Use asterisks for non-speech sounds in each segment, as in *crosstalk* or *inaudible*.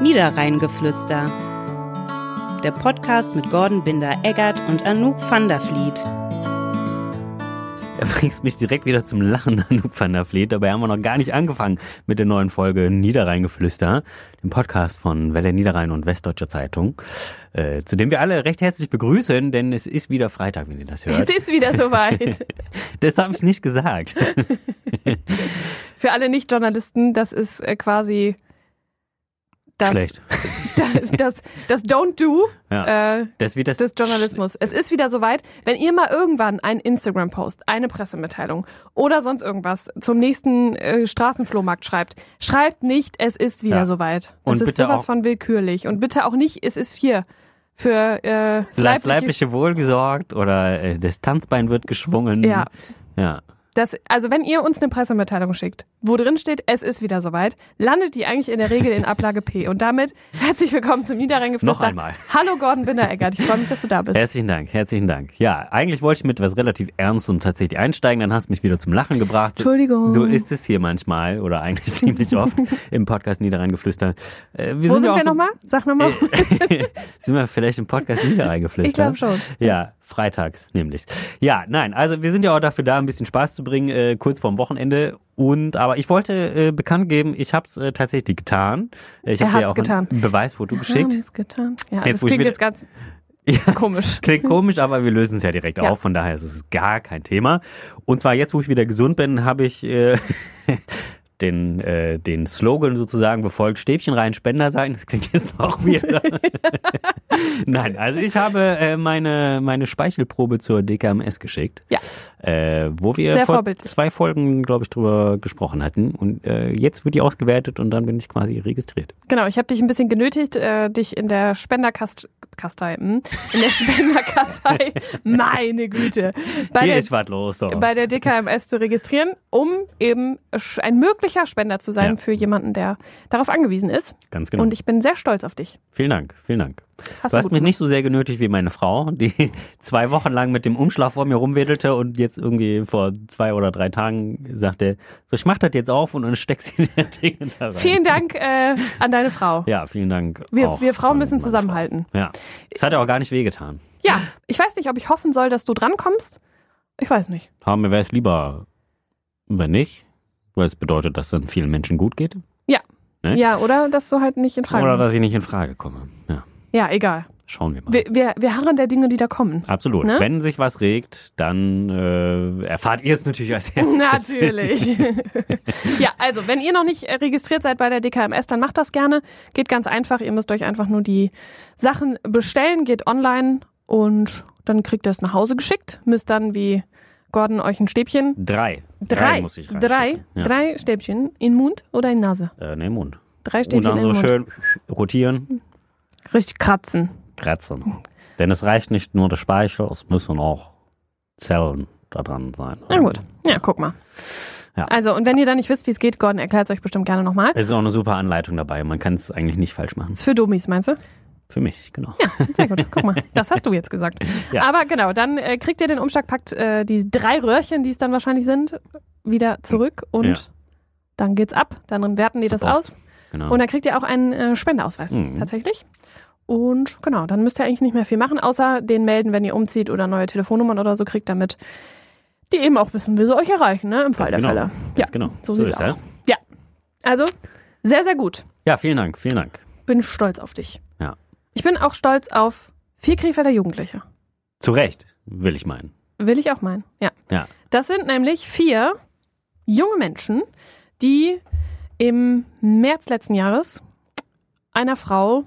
Niederrheingeflüster. Der Podcast mit Gordon Binder-Eggert und Anouk van der Vliet. Er bringt mich direkt wieder zum Lachen, *laughs* Anouk van der Vliet. Dabei haben wir noch gar nicht angefangen mit der neuen Folge Niederrheingeflüster, dem Podcast von Welle Niederrhein und Westdeutscher Zeitung, äh, zu dem wir alle recht herzlich begrüßen, denn es ist wieder Freitag, wenn ihr das hört. Es ist wieder soweit. *laughs* das habe ich nicht gesagt. *laughs* Für alle Nicht-Journalisten, das ist äh, quasi das, Schlecht. *laughs* das, das, das Don't Do Ja. äh, Das wird das des Journalismus. Es ist wieder soweit, wenn ihr mal irgendwann einen Instagram-Post, eine Pressemitteilung oder sonst irgendwas zum nächsten äh, Straßenflohmarkt schreibt, schreibt nicht, es ist wieder Ja. soweit. Das Und ist sowas von willkürlich. Und bitte auch nicht, es ist vier. Für äh, das Das leibliche, leibliche Wohl gesorgt oder äh, das Tanzbein wird geschwungen. Ja. Ja. Das, also wenn ihr uns eine Pressemitteilung schickt, wo drin steht, es ist wieder soweit, landet die eigentlich in der Regel in Ablage P. Und damit herzlich willkommen zum Niederrheingeflüster. Noch einmal. Hallo Gordon Binder-Eggert, ich freue mich, dass du da bist. Herzlichen Dank, herzlichen Dank. Ja, eigentlich wollte ich mit was relativ Ernstem tatsächlich einsteigen, dann hast du mich wieder zum Lachen gebracht. Entschuldigung. So ist es hier manchmal oder eigentlich *laughs* ziemlich oft im Podcast Niederreingeflüster. Äh, Wo sind auch wir so- nochmal? Sag nochmal. *laughs* sind wir vielleicht im Podcast Niederreingeflüster? Ich glaube schon. Ja, freitags nämlich. Ja, nein, also wir sind ja auch dafür da, ein bisschen Spaß zu bringen, äh, kurz vorm Wochenende. Und aber ich wollte äh, bekannt geben, ich habe es äh, tatsächlich getan. Äh, Ich habe dir auch getan. ein Beweisfoto geschickt. Haben es getan. Ja, Jetzt, das ich klingt jetzt ganz *laughs* Ja. komisch. Klingt komisch, aber wir lösen es ja direkt Ja. auf, von daher ist es gar kein Thema. Und zwar jetzt, wo ich wieder gesund bin, habe ich äh, *laughs* den, äh, den Slogan sozusagen befolgt, Stäbchen rein, Spender sein. Das klingt jetzt noch wieder. *laughs* Nein, also ich habe äh, meine, meine Speichelprobe zur DKMS geschickt. Ja. Äh, wo wir Sehr vor zwei Folgen, glaube ich, drüber gesprochen hatten. Und äh, jetzt wird die ausgewertet und dann bin ich quasi registriert. Genau, ich habe dich ein bisschen genötigt, äh, dich in der Spenderkastei, in der Spenderkartei, *laughs* meine Güte, bei Hier der, ist was los. Doch. bei der DKMS zu registrieren, um eben ein möglicher Spender zu sein Ja. für jemanden, der darauf angewiesen ist. Ganz genau. Und ich bin sehr stolz auf dich. vielen Dank, vielen Dank. Hast Du hast mich gemacht. nicht so sehr genötigt wie meine Frau, die *laughs* zwei Wochen lang mit dem Umschlag vor mir rumwedelte und jetzt irgendwie vor zwei oder drei Tagen sagte, so ich mach das jetzt auf und dann steckst du die *laughs* Dinge da rein. Vielen Dank äh, an deine Frau. Ja, vielen Dank. Wir, wir Frauen müssen zusammenhalten. Frau. Ja, es hat ja auch gar nicht wehgetan. Ja, ich weiß nicht, ob ich hoffen soll, dass du drankommst. Ich weiß nicht. Haben mir wäre es lieber, wenn nicht, weil es bedeutet, dass dann vielen Menschen gut geht. Ne? Ja, oder dass du halt nicht in Frage Oder dass kommst. ich nicht in Frage komme. Ja, Ja, egal. schauen wir mal. Wir, wir, wir harren der Dinge, die da kommen. Absolut. Ne? Wenn sich was regt, dann äh, erfahrt ihr es natürlich als *laughs* erstes. Natürlich. *laughs* ja, also, wenn ihr noch nicht äh, registriert seid bei der DKMS, dann macht das gerne. Geht ganz einfach. Ihr müsst euch einfach nur die Sachen bestellen, geht online und dann kriegt ihr es nach Hause geschickt. Müsst dann wie Gordon euch ein Stäbchen, Drei. drei, muss ich drei. Ja. drei Stäbchen in Mund oder in Nase. Äh, ne, Mund. Drei Und Stäbchen dann in so Mund. schön rotieren, Richtig kratzen. kratzen. Denn es reicht nicht nur der Speichel, es müssen auch Zellen da dran sein. Na gut. Ja, guck mal. Ja. Also, und wenn ihr da nicht wisst, wie es geht, Gordon erklärt es euch bestimmt gerne nochmal. Es ist auch eine super Anleitung dabei. Man kann es eigentlich nicht falsch machen. Ist für Dummies, meinst du? Für mich, genau. Sehr gut, guck mal, *laughs* das hast du jetzt gesagt. Ja. Aber genau, dann äh, kriegt ihr den Umschlag, packt äh, die drei Röhrchen, die es dann wahrscheinlich sind, wieder zurück und Ja. dann geht's ab. Dann werten die Zur das Post. aus genau. und dann kriegt ihr auch einen äh, Spendeausweis Mhm. tatsächlich. Und genau, dann müsst ihr eigentlich nicht mehr viel machen, außer den melden, wenn ihr umzieht oder neue Telefonnummern oder so kriegt, damit die eben auch wissen, wie sie euch erreichen, ne? Im Fall Ganz der genau. Fälle. Ganz Ja, genau. so, So sieht's aus. das. Ja. Also, sehr, sehr gut. Ja, vielen Dank, vielen Dank. Bin stolz auf dich. Ich bin auch stolz auf vier Krefelder Jugendliche. Zu Recht, will ich meinen. Will ich auch meinen, ja. Ja. Das sind nämlich vier junge Menschen, die im März letzten Jahres einer Frau,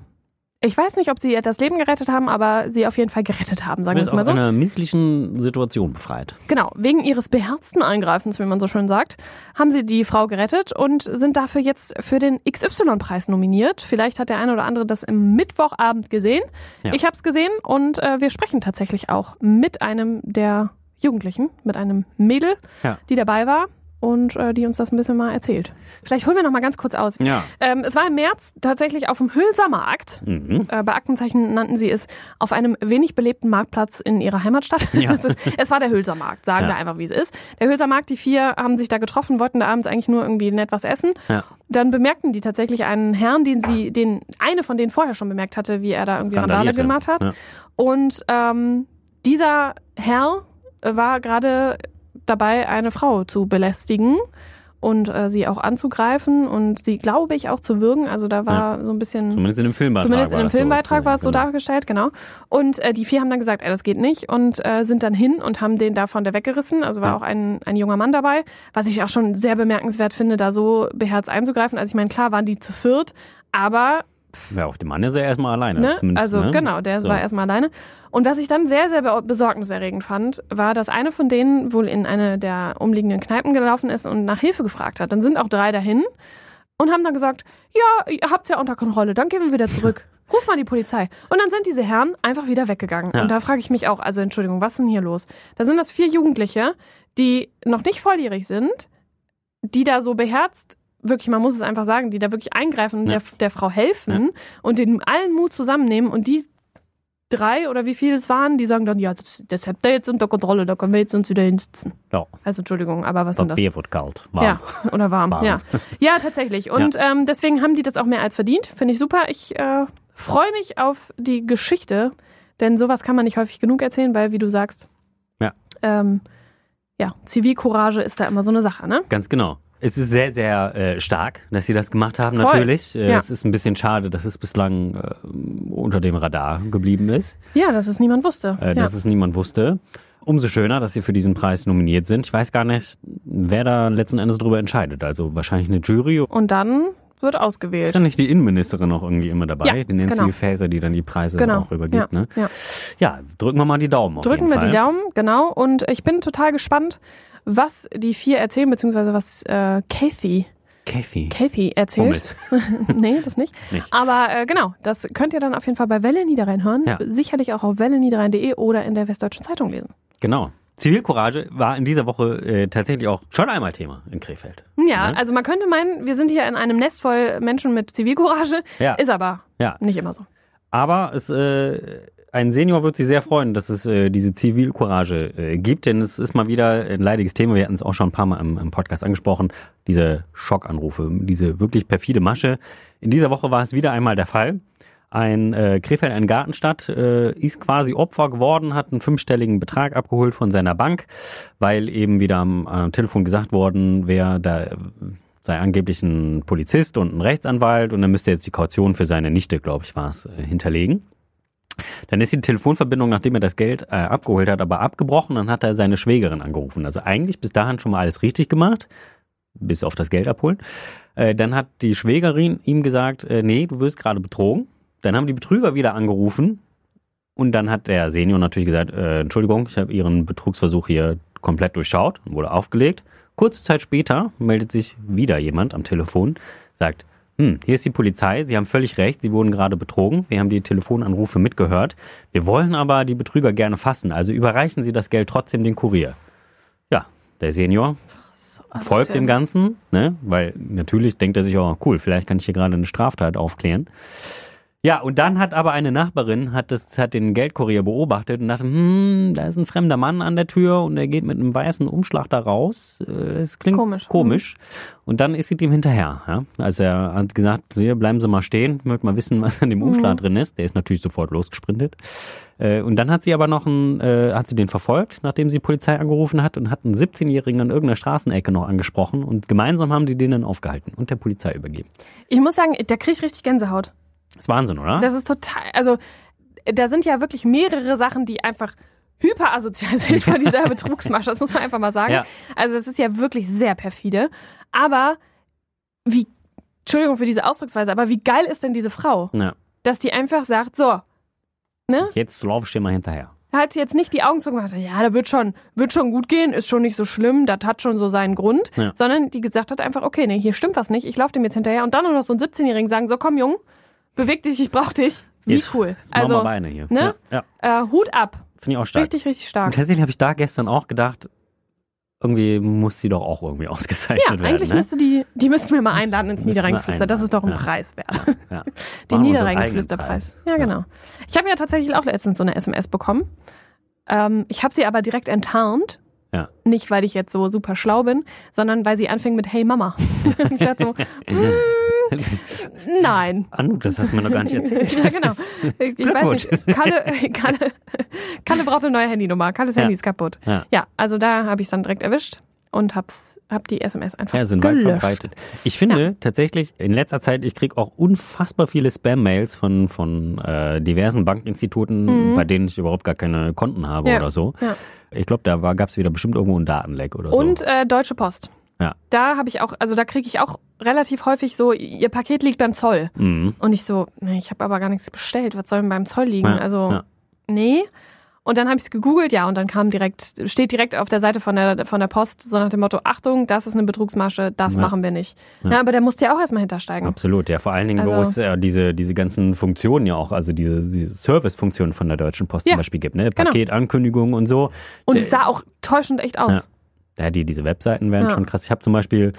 ich weiß nicht, ob sie ihr das Leben gerettet haben, aber sie auf jeden Fall gerettet haben, sagen wir es mal aus so. einer misslichen Situation befreit. Genau, wegen ihres beherzten Eingreifens, wie man so schön sagt, haben sie die Frau gerettet und sind dafür jetzt für den XY-Preis nominiert. Vielleicht hat der eine oder andere das im Mittwochabend gesehen. Ja. Ich habe es gesehen und äh, wir sprechen tatsächlich auch mit einem der Jugendlichen, mit einem Mädel, Ja. die dabei war. Und äh, die uns das ein bisschen mal erzählt. Vielleicht holen wir noch mal ganz kurz aus. Ja. Ähm, es war im März tatsächlich auf dem Hülser Markt. Mhm. Äh, bei Aktenzeichen nannten sie es auf einem wenig belebten Marktplatz in ihrer Heimatstadt. Ja. *laughs* Es, ist, es war der Hülser Markt, sagen Ja. wir einfach, wie es ist. Der Hülser Markt, die vier haben sich da getroffen, wollten da abends eigentlich nur irgendwie nett was essen. Ja. Dann bemerkten die tatsächlich einen Herrn, den sie, den eine von denen vorher schon bemerkt hatte, wie er da irgendwie Randale gemacht hat. Und ähm, dieser Herr war gerade dabei, eine Frau zu belästigen und äh, sie auch anzugreifen und sie, glaube ich, auch zu würgen. Also da war so ein bisschen. Zumindest in dem Filmbeitrag. Zumindest in war dem so Filmbeitrag zu war es so genau. dargestellt, genau. Und äh, die vier haben dann gesagt, ey, das geht nicht und äh, sind dann hin und haben den da von der weggerissen. Also war Ja. auch ein, ein junger Mann dabei, was ich auch schon sehr bemerkenswert finde, da so beherzt einzugreifen. Also ich meine, klar waren die zu viert, aber Ja, auf dem Mann ist er erstmal alleine. Ne? Zumindest, Also ne? genau, der So. war erstmal alleine. Und was ich dann sehr, sehr be- besorgniserregend fand, war, dass eine von denen wohl in eine der umliegenden Kneipen gelaufen ist und nach Hilfe gefragt hat. Dann sind auch drei dahin und haben dann gesagt, ja, ihr habt's ja unter Kontrolle, dann gehen wir wieder zurück. *laughs* Ruf mal die Polizei. Und dann sind diese Herren einfach wieder weggegangen. Ja. Und da frage ich mich auch, also Entschuldigung, was ist denn hier los? Da sind das vier Jugendliche, die noch nicht volljährig sind, die da so beherzt, wirklich, man muss es einfach sagen, die da wirklich eingreifen und Ja. der, der Frau helfen und den allen Mut zusammennehmen und die drei oder wie viele es waren, die sagen dann, ja, das, das habt ihr jetzt unter Kontrolle, da können wir jetzt uns wieder hinsitzen. Ja. Also Entschuldigung, aber was sind Das das? Bier wird kalt. Warm. Ja, oder warm. Warm. Ja. ja, tatsächlich. Und ähm, deswegen haben die das auch mehr als verdient. Finde ich super. Ich äh, freue mich auf die Geschichte, denn sowas kann man nicht häufig genug erzählen, weil, wie du sagst, Ja. ähm, ja, Zivilcourage ist da immer so eine Sache, ne? Ganz genau. Es ist sehr, sehr äh, stark, dass sie das gemacht haben, Voll. natürlich. Äh, Ja. Es ist ein bisschen schade, dass es bislang äh, unter dem Radar geblieben ist, Ja, dass es niemand wusste. äh, ja. dass es niemand wusste. Umso schöner, dass sie für diesen Preis nominiert sind. Ich weiß gar nicht, wer da letzten Endes darüber entscheidet. Also wahrscheinlich eine Jury. Und dann wird Ist ausgewählt. dann nicht die Innenministerin auch irgendwie immer dabei? Ja, die Nancy genau. Faeser, die dann die Preise Genau. auch übergibt. ja, Ne? ja. ja, drücken wir mal die Daumen auf Drücken wir Fall. die Daumen, genau. Und ich bin total gespannt, was die vier erzählen, beziehungsweise was äh, Kathy, Kathy. Kathy erzählt. *laughs* Nee, das nicht. Nicht. Aber äh, genau, das könnt ihr dann auf jeden Fall bei Welle Niederrhein hören. Ja. Sicherlich auch auf welleniederrhein.de oder in der Westdeutschen Zeitung lesen. Genau. Zivilcourage war in dieser Woche äh, tatsächlich auch schon einmal Thema in Krefeld. Ja, Ne? also man könnte meinen, wir sind hier in einem Nest voll Menschen mit Zivilcourage. Ja. Ist aber Ja. nicht immer so. Aber es, äh, ein Senior wird sich sehr freuen, dass es äh, diese Zivilcourage äh, gibt, denn es ist mal wieder ein leidiges Thema. Wir hatten es auch schon ein paar Mal im, im Podcast angesprochen. Diese Schockanrufe, diese wirklich perfide Masche. In dieser Woche war es wieder einmal der Fall. Ein äh, Krefeld, eine Gartenstadt, äh, ist quasi Opfer geworden, hat einen fünfstelligen Betrag abgeholt von seiner Bank, weil eben wieder am äh, Telefon gesagt worden, wer da äh, sei angeblich ein Polizist und ein Rechtsanwalt und dann müsste jetzt die Kaution für seine Nichte, glaube ich, war es, äh, hinterlegen. Dann ist die Telefonverbindung, nachdem er das Geld äh, abgeholt hat, aber abgebrochen. Dann hat er seine Schwägerin angerufen. Also eigentlich bis dahin schon mal alles richtig gemacht, bis auf das Geld abholen. Äh, dann hat die Schwägerin ihm gesagt, äh, nee, du wirst gerade betrogen. Dann haben die Betrüger wieder angerufen und dann hat der Senior natürlich gesagt, äh, Entschuldigung, ich habe Ihren Betrugsversuch hier komplett durchschaut und wurde aufgelegt. Kurze Zeit später meldet sich wieder jemand am Telefon, sagt, hm, hier ist die Polizei, Sie haben völlig recht, Sie wurden gerade betrogen, wir haben die Telefonanrufe mitgehört, wir wollen aber die Betrüger gerne fassen, also überreichen Sie das Geld trotzdem den Kurier. Ja, der Senior So, folgt dem Ganzen, ne? weil natürlich denkt er sich, oh cool, vielleicht kann ich hier gerade eine Straftat aufklären. Ja, und dann hat aber eine Nachbarin hat das hat den Geldkurier beobachtet und dachte, hm, da ist ein fremder Mann an der Tür und er geht mit einem weißen Umschlag da raus. Äh, Es klingt Komisch. komisch. Und dann ist sie dem hinterher. Ja? Also er hat gesagt, hier bleiben Sie mal stehen, ich möchte mal wissen, was an dem Umschlag drin ist. Der ist natürlich sofort losgesprintet. Äh, Und dann hat sie aber noch einen, äh, hat sie den verfolgt, nachdem sie Polizei angerufen hat und hat einen 17-Jährigen an irgendeiner Straßenecke noch angesprochen und gemeinsam haben die den dann aufgehalten und der Polizei übergeben. Ich muss sagen, da kriege ich richtig Gänsehaut. Das ist Wahnsinn, oder? Das ist total, also da sind ja wirklich mehrere Sachen, die einfach hyperasozial *laughs* sind von dieser Betrugsmasche. Das muss man einfach mal sagen. Ja. Also das ist ja wirklich sehr perfide. Aber wie, Entschuldigung für diese Ausdrucksweise, aber wie geil ist denn diese Frau, ja. dass die einfach sagt, so, ne? Jetzt lauf ich dir mal hinterher. Hat jetzt nicht die Augen zugemacht, ja, da wird schon, wird schon gut gehen, ist schon nicht so schlimm, das hat schon so seinen Grund, Ja. sondern die gesagt hat einfach, okay, nee, hier stimmt was nicht, ich laufe dem jetzt hinterher und dann noch so ein 17-Jährigen sagen, so komm Jung, beweg dich, ich brauch dich. Wie Jetzt- cool. Also, Beine hier. ne? Ja, ja. äh, Hut ab. finde ich auch stark. Richtig, richtig Und stark. tatsächlich habe ich da gestern auch gedacht, irgendwie muss sie doch auch irgendwie *laughs* ausgezeichnet Ja, werden. eigentlich ne? müsster die, die müssten wir mal einladen ins Niederrheingeflüster. Das ist doch ein ja. *laughs* Preis wert. ja. Den Niederrheingeflüsterpreis. Ja, genau. Ich habe ja tatsächlich auch letztens so eine SMS bekommen. Ähm, ich habe sie aber direkt enttarnt. Ja. Nicht, weil ich jetzt so super schlau bin, sondern weil sie anfing mit Hey Mama. *laughs* Und ich dachte so, mm, *laughs* nein. Anouk, das hast du mir noch gar nicht erzählt. *laughs* ja, genau. Ich, weiß nicht. Kalle, Kalle, Kalle braucht eine neue Handynummer. Kalles Ja. Handy ist kaputt. Ja. Ja, also da habe ich es dann direkt erwischt und hab's, hab die SMS einfach Ja, sind weit gelöscht. verbreitet. Ich finde tatsächlich in letzter Zeit, ich kriege auch unfassbar viele Spam-Mails von, von äh, diversen Bankinstituten, Mhm. bei denen ich überhaupt gar keine Konten habe Ja. oder so. Ja. Ich glaube, da gab es wieder bestimmt irgendwo einen Datenleck oder so. Und äh, Deutsche Post. Ja. Da habe ich auch, also da kriege ich auch relativ häufig so, ihr Paket liegt beim Zoll. Mhm. Und ich so, nee, ich habe aber gar nichts bestellt. Was soll denn beim Zoll liegen? Ja, also, ja. nee. Und dann habe ich es gegoogelt, ja, und dann kam direkt, steht direkt auf der Seite von der, von der Post, so nach dem Motto, Achtung, das ist eine Betrugsmasche, das Ja. machen wir nicht. Ja. Ja. aber der musste ja auch erstmal hintersteigen. Absolut, ja. Vor allen Dingen, wo Also- es äh, diese, diese ganzen Funktionen ja auch, also diese, diese Service-Funktionen von der Deutschen Post Ja, zum Beispiel gibt, ne? genau. Paketankündigungen und so. Und es sah auch täuschend echt aus. Ja, die, diese Webseiten wären Ja. schon krass. Ich habe zum Beispiel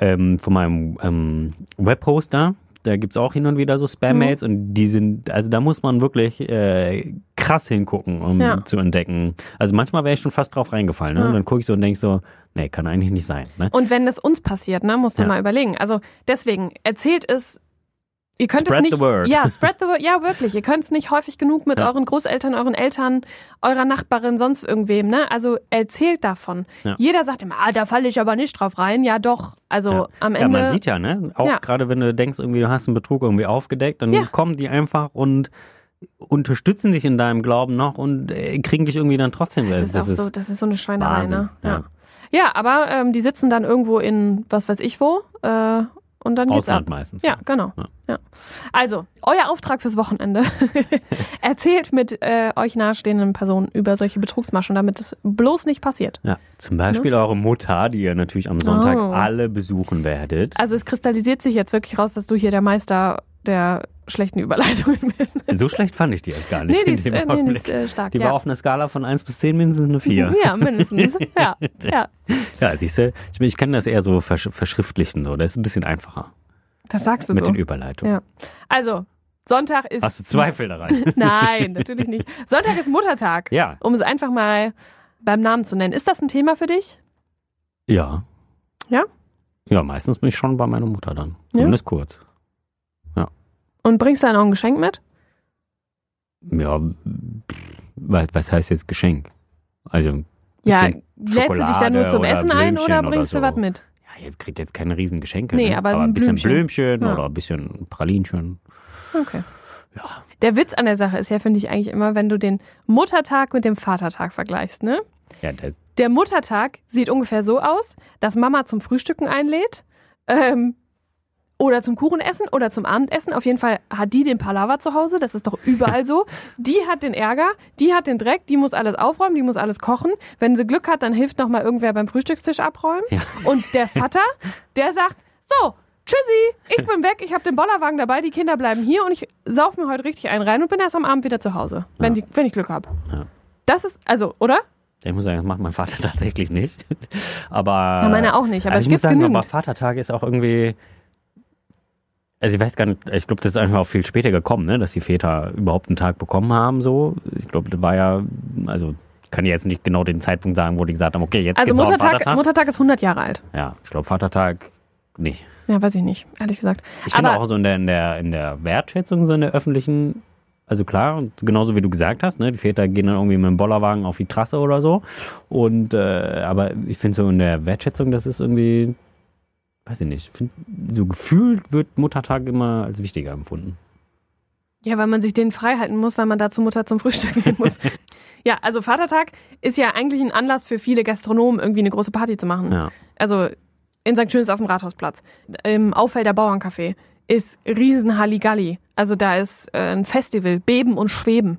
ähm, von meinem ähm, Webhoster, da gibt's auch hin und wieder so Spam-Mails und die sind, also da muss man wirklich äh, krass hingucken, um Ja. zu entdecken. Also manchmal wäre ich schon fast drauf reingefallen. Ne? Ja. Und dann gucke ich so und denke so, nee, kann eigentlich nicht sein. Ne? Und wenn das uns passiert, ne, musst du Ja. mal überlegen. Also deswegen, erzählt es. Ihr könnt Spread es nicht. the word. Ja, spread the word. Ja, wirklich. Ihr könnt es nicht häufig genug mit Ja. euren Großeltern, euren Eltern, eurer Nachbarin, sonst irgendwem, ne? Also erzählt davon. Ja. Jeder sagt immer, ah, da falle ich aber nicht drauf rein. Ja, doch. Also Ja. am Ja, Ende. man sieht ja, ne? Auch Ja. gerade wenn du denkst, irgendwie, du hast einen Betrug irgendwie aufgedeckt, dann Ja. kommen die einfach und unterstützen dich in deinem Glauben noch und äh, kriegen dich irgendwie dann trotzdem. das ist auch so, das ist so eine Schweinerei, Wahnsinn. ne? Ja. Ja. ja, aber ähm, die sitzen dann irgendwo in was weiß ich wo äh, und dann geht's Ausland ab. meistens. Ja, genau. Ja. Ja. Also, euer Auftrag fürs Wochenende. *laughs* Erzählt mit äh, euch nahestehenden Personen über solche Betrugsmaschen, damit es bloß nicht passiert. Ja, zum Beispiel eure Mutter, die ihr natürlich am Sonntag Oh. alle besuchen werdet. Also es kristallisiert sich jetzt wirklich raus, dass du hier der Meister der schlechten Überleitungen bist. so schlecht fand ich die jetzt gar nicht. nee, die ist, äh, nee, die ist äh, stark. die ja. war auf einer Skala von 1 bis 10 mindestens eine 4. *laughs* Ja, mindestens. *laughs* Ja, ja. Ja, siehst du, ich, ich kann das eher so versch verschriftlichen, so. das ist ein bisschen einfacher Das sagst du mit so. den Überleitungen. Ja. Also, Sonntag ist. Hast du Zweifel daran? *laughs* Nein, natürlich nicht. Sonntag ist Muttertag. ja. Um es einfach mal beim Namen zu nennen. Ist das ein Thema für dich? Ja. Ja? Ja, meistens bin ich schon bei meiner Mutter dann. Ja? Zumindest kurz. Und bringst du dann auch ein Geschenk mit? Ja, was, heißt jetzt Geschenk? Also, Ja, lädst du dich dann nur zum oder Essen ein Blümchen oder oder bringst du so. was mit? ja, jetzt kriegt jetzt keine riesen Geschenke. Nee, ne? aber ein ein bisschen Blümchen. Blümchen Ja. oder ein bisschen Pralinchen. Okay. Ja. Der Witz an der Sache ist ja, finde ich eigentlich immer, wenn du den Muttertag mit dem Vatertag vergleichst, ne? Ja, Der Muttertag sieht ungefähr so aus, dass Mama zum Frühstücken einlädt. Ähm, oder zum Kuchenessen oder zum Abendessen. Auf jeden Fall hat die den Palaver zu Hause. Das ist doch überall so. *laughs* Die hat den Ärger, die hat den Dreck, die muss alles aufräumen, die muss alles kochen. Wenn sie Glück hat, dann hilft noch mal irgendwer beim Frühstückstisch abräumen. Ja. Und der *laughs* Vater, der sagt, so, tschüssi, ich bin weg, ich habe den Bollerwagen dabei, die Kinder bleiben hier und ich sauf mir heute richtig einen rein und bin erst am Abend wieder zu Hause, wenn, Ja. die, wenn ich Glück habe. Ja. Das ist, also, oder? ich muss sagen, das macht mein Vater *laughs* tatsächlich nicht. Aber. Ja, meine auch nicht, aber also es ich muss gibt sagen, genügend. aber Vatertag ist auch irgendwie. Also ich weiß gar nicht, ich glaube, das ist einfach auch viel später gekommen, ne, dass die Väter überhaupt einen Tag bekommen haben. So, ich glaube, das war ja, also ich kann jetzt nicht genau den Zeitpunkt sagen, wo die gesagt haben, okay, jetzt Also geht's Muttertag, Vatertag. Muttertag ist 100 Jahre alt. ja, ich glaube Vatertag nicht. Ja, weiß ich nicht, ehrlich gesagt. Ich finde auch so in der, in der in der Wertschätzung so in der öffentlichen, also klar, und genauso wie du gesagt hast, ne, die Väter gehen dann irgendwie mit dem Bollerwagen auf die Trasse oder so. Und äh, aber ich finde so in der Wertschätzung, das ist irgendwie, weiß ich nicht, find, so gefühlt wird Muttertag immer als wichtiger empfunden. Ja, weil man sich den frei halten muss, weil man da zur Mutter zum Frühstück gehen muss. *laughs* ja, also Vatertag ist ja eigentlich ein Anlass für viele Gastronomen, irgendwie eine große Party zu machen. Ja. Also in St. Schöns auf dem Rathausplatz, im Auffelder Bauerncafé ist riesen Halligalli. Also da ist äh, ein Festival, Beben und Schweben.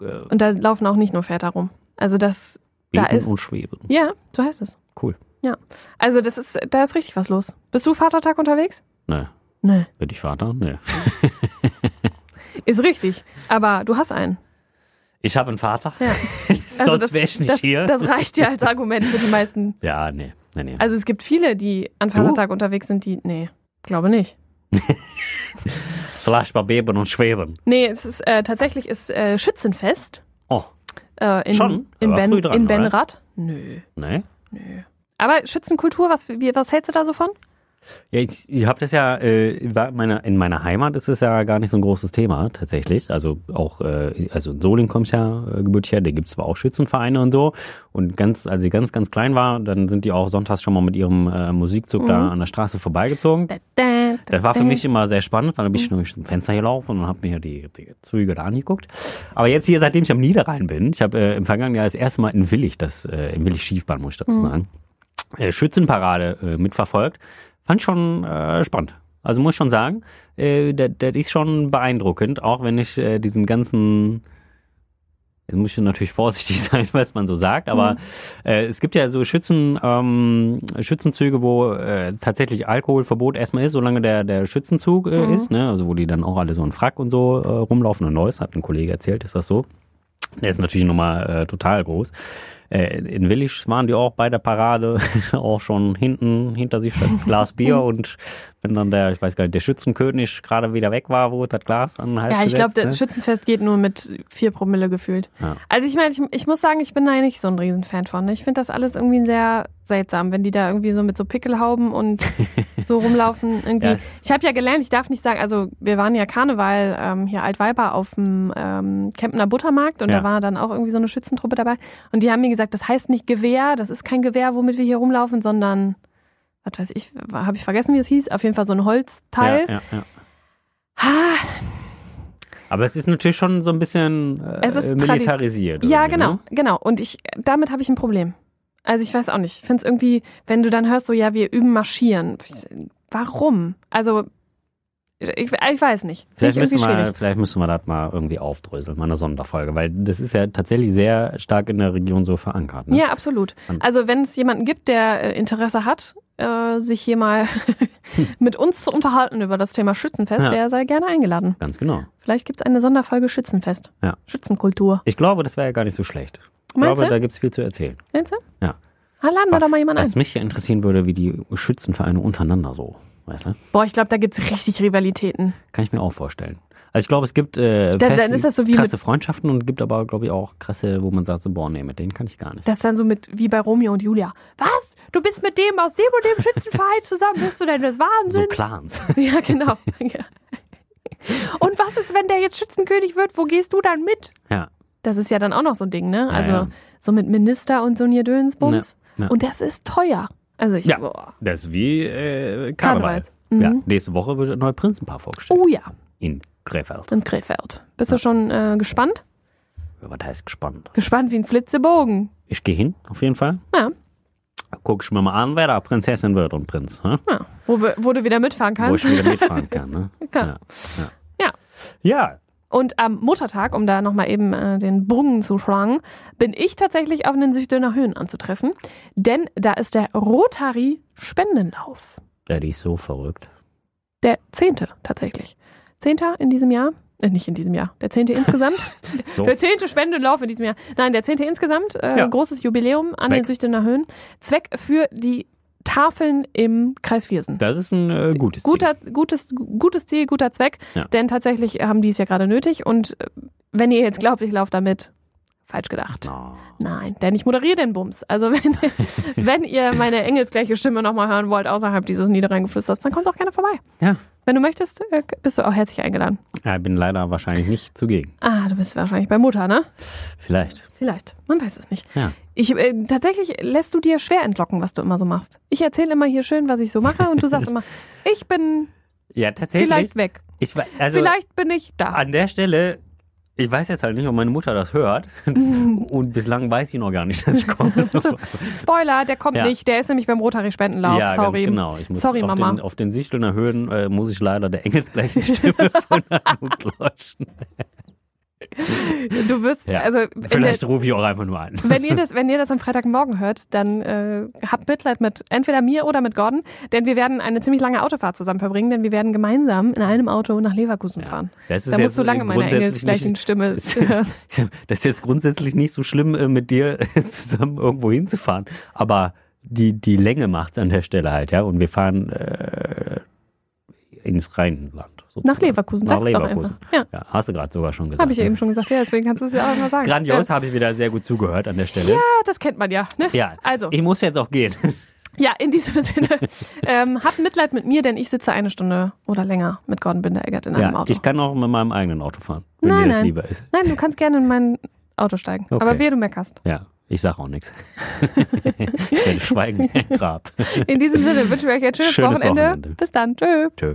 Äh, Und da laufen auch nicht nur Väter rum. Also das, da Beten ist, und Schweben. ja, so heißt es. Cool. Ja, also das ist, da ist richtig was los. Bist du Vatertag unterwegs? Ne, Nee. bin ich Vater? Ne. *laughs* Ist richtig, aber du hast einen. Ich habe einen Vater. Ja. *laughs* Also Sonst das, wäre ich nicht das, hier. das reicht ja als Argument für die meisten. *laughs* ja, nee, nee, nee. Also es gibt viele, die an Vatertag unterwegs sind, die. Nee, glaube nicht. Vielleicht bei Beben und Schweben. Nee, es ist äh, tatsächlich ist äh, Schützenfest. Oh, Äh, in, Schon? In, ben, dran, in? Benrath? Nö, ne? nö. Aber Schützenkultur, was, was hältst du da so von? Ja, ich, ich habe das ja, äh, war meiner, in meiner Heimat ist es ja gar nicht so ein großes Thema tatsächlich. Also auch, äh, also in Solingen komme ich ja äh, gebürtig her, da gibt es zwar auch Schützenvereine und so. Und ganz, als ich ganz, ganz klein war, dann sind die auch sonntags schon mal mit ihrem äh, Musikzug da an der Straße vorbeigezogen. Das war für mich immer sehr spannend, weil dann bin ich durch ein Fenster gelaufen und habe mir die, die Züge da angeguckt. Aber jetzt hier, seitdem ich am Niederrhein bin, ich habe äh, im vergangenen Jahr das erste Mal in Willig, das äh, in Willig Schiefbahn, muss ich dazu sagen, äh, Schützenparade äh, mitverfolgt. Fand ich schon äh, spannend. Also muss ich schon sagen, äh, das das ist schon beeindruckend, auch wenn ich äh, diesen ganzen Jetzt muss ich natürlich *laughs* vorsichtig sein, was man so sagt, aber äh, es gibt ja so Schützen, ähm, Schützenzüge, wo äh, tatsächlich Alkoholverbot erstmal ist, solange der, der Schützenzug äh, Mhm. ist, ne? Also wo die dann auch alle so in Frack und so äh, rumlaufen und Neues, hat ein Kollege erzählt, ist das so. Der ist natürlich nochmal äh, total groß. Äh, in Willig waren die auch bei der Parade *laughs* auch schon hinten hinter sich das Glas *laughs* Bier und wenn dann der, ich weiß gar nicht, der Schützenkönig gerade wieder weg war, wo das Glas an den Hals Ja, ich glaube, gesetzt, das ne? Schützenfest geht nur mit vier Promille gefühlt. Ja. Also ich meine, ich, ich muss sagen, ich bin da nicht so ein Riesenfan von. ne? Ich finde das alles irgendwie sehr seltsam, wenn die da irgendwie so mit so Pickelhauben und *laughs* so rumlaufen. Irgendwie. Ja, es- ich habe ja gelernt, ich darf nicht sagen, also wir waren ja Karneval ähm, hier Altweiber auf dem ähm, Kempner Buttermarkt und Ja. da war dann auch irgendwie so eine Schützentruppe dabei. Und die haben mir gesagt, das heißt nicht Gewehr, das ist kein Gewehr, womit wir hier rumlaufen, sondern, was weiß ich, habe ich vergessen, wie es hieß, auf jeden Fall so ein Holzteil. Ja, ja, ja. Ha, Aber es ist natürlich schon so ein bisschen äh, Es ist militarisiert. Ja, irgendwie, genau, Ne? genau. Und ich, damit habe ich ein Problem. Also ich weiß auch nicht. Ich finde es irgendwie, wenn du dann hörst, so ja, wir üben marschieren. Warum? Also ich, ich weiß nicht. Vielleicht wir, schwierig. vielleicht müssen wir das mal irgendwie aufdröseln, mal eine Sonderfolge, weil das ist ja tatsächlich sehr stark in der Region so verankert. Ne? Ja, absolut. Und- Also wenn es jemanden gibt, der äh, Interesse hat, äh, sich hier mal *laughs* mit uns zu unterhalten über das Thema Schützenfest, Ja. der sei gerne eingeladen. Ganz genau. Vielleicht gibt es eine Sonderfolge Schützenfest. Ja. Schützenkultur. Ich glaube, das wäre ja gar nicht so schlecht. Ich Meinst glaube, du? da gibt es viel zu erzählen. Meinst du? Ja. Ah, laden wir doch mal jemanden ein. Was mich ja interessieren würde, wie die Schützenvereine untereinander so, weißt du? Boah, ich glaube, da gibt es richtig Rivalitäten. Kann ich mir auch vorstellen. Also ich glaube, es gibt äh, Da- fest- dann ist das so wie krasse Freundschaften und gibt aber, glaube ich, auch krasse, wo man sagt, so, boah, nee, mit denen kann ich gar nicht. Das ist dann so mit wie bei Romeo und Julia. Was? Du bist mit dem aus dem und dem Schützenverein zusammen? Bist du denn des so Wahnsinns? Clans. *laughs* Ja, genau. *laughs* Ja. Und was ist, wenn der jetzt Schützenkönig wird? Wo gehst du dann mit? Ja. Das ist ja dann auch noch so ein Ding, ne? Also ja. so mit Minister und so ein Dönsbums. Ja. Und das ist teuer. Also ich, Ja. boah. Das ist wie äh, Karneval. Karnevals. Mhm. Ja, nächste Woche wird ein neues Prinzenpaar vorgestellt. Oh ja, In Krefeld. in Krefeld. Bist du schon äh, gespannt? Was heißt gespannt? Gespannt wie ein Flitzebogen. Ich gehe hin, auf jeden Fall. Ja, Guck ich mir mal an, wer da Prinzessin wird und Prinz. Hä? ja. Wo, wo du wieder mitfahren Wo kannst. ich wieder mitfahren *laughs* kann. Ne? Ja. Ja. Ja. ja. Und am Muttertag, um da nochmal eben äh, den Bogen zu schlagen, bin ich tatsächlich auf den Süchtöner Höhen anzutreffen. Denn da ist der Rotary Spendenlauf. Ja, die ist so verrückt. Der zehnte tatsächlich. Zehnter in diesem Jahr. Äh, nicht in diesem Jahr. Der zehnte insgesamt. *laughs* So. Der zehnte Spendenlauf in diesem Jahr. Nein, der zehnte insgesamt. Äh, Ja. Großes Jubiläum an Zweck. den Süchtöner Höhen. Zweck für die Tafeln im Kreis Viersen. Das ist ein äh, gutes Ziel. Guter, gutes, gutes Ziel, guter Zweck. Ja. Denn tatsächlich haben die es ja gerade nötig. Und äh, wenn ihr jetzt glaubt, ich laufe damit, falsch gedacht. Oh. Nein, denn ich moderiere den Bums. Also wenn, *laughs* wenn ihr meine engelsgleiche Stimme nochmal hören wollt, außerhalb dieses Niederrheingeflüsters, dann kommt auch gerne vorbei. Ja. Wenn du möchtest, äh, bist du auch herzlich eingeladen. ja, bin leider wahrscheinlich nicht zugegen. Ah, du bist wahrscheinlich bei Mutter, ne? Vielleicht. Vielleicht. Man weiß es nicht. Ja. Ich, äh, tatsächlich lässt du dir schwer entlocken, was du immer so machst. Ich erzähle immer hier schön, was ich so mache und du sagst *laughs* immer, ich bin Ja, tatsächlich. vielleicht weg. Ich, also vielleicht bin ich da. an der Stelle, ich weiß jetzt halt nicht, ob meine Mutter das hört. Das, *laughs* und bislang weiß sie noch gar nicht, dass ich komme. *laughs* So, Spoiler, der kommt Ja. nicht. Der ist nämlich beim Rotary-Spendenlauf. ja, Sorry. genau. Ich muss Sorry, auf Mama. Den, auf den Sichtelner Höhen äh, muss ich leider der engelsgleichen Stimme von Anouk lauschen. *laughs* Du wirst, Ja. also der, Vielleicht rufe ich auch einfach nur an. wenn ihr das, *laughs* wenn ihr das am Freitagmorgen hört, dann äh, habt Mitleid mit entweder mir oder mit Gordon, denn wir werden eine ziemlich lange Autofahrt zusammen verbringen, denn wir werden gemeinsam in einem Auto nach Leverkusen fahren. Das ist Da musst du lange meine grundsätzlich engelsgleichen nicht- Stimme *laughs* hören. Das ist jetzt grundsätzlich nicht so schlimm, äh, mit dir zusammen irgendwo hinzufahren. Aber die, die Länge macht's an der Stelle halt, ja. Und wir fahren äh, ins Rheinland. sozusagen. Nach Leverkusen, Nach sag's doch Leverkusen. einfach. Ja. Ja, hast du gerade sogar schon gesagt. Habe ich ja ne? eben schon gesagt, ja, deswegen kannst du es ja auch mal sagen. Grandios, Ja, habe ich wieder sehr gut zugehört an der Stelle. Ja, das kennt man ja. Ne? Ja, Also, ich muss jetzt auch gehen. ja, in diesem Sinne, *laughs* ähm, habt Mitleid mit mir, denn ich sitze eine Stunde oder länger mit Gordon Binder-Eggert in einem Ja, Auto. ich kann auch mit meinem eigenen Auto fahren, wenn Nein, dir das nein. lieber ist. Nein, du kannst gerne in mein Auto steigen. Okay. Aber wehe, du meckerst. Ja, ich sag auch nichts. *laughs* ich werde schweigen wie ein Grab. In diesem Sinne wünschen wir euch ein schönes, Schönes Wochenende. Wochenende. Bis dann. Tschö. Tschö.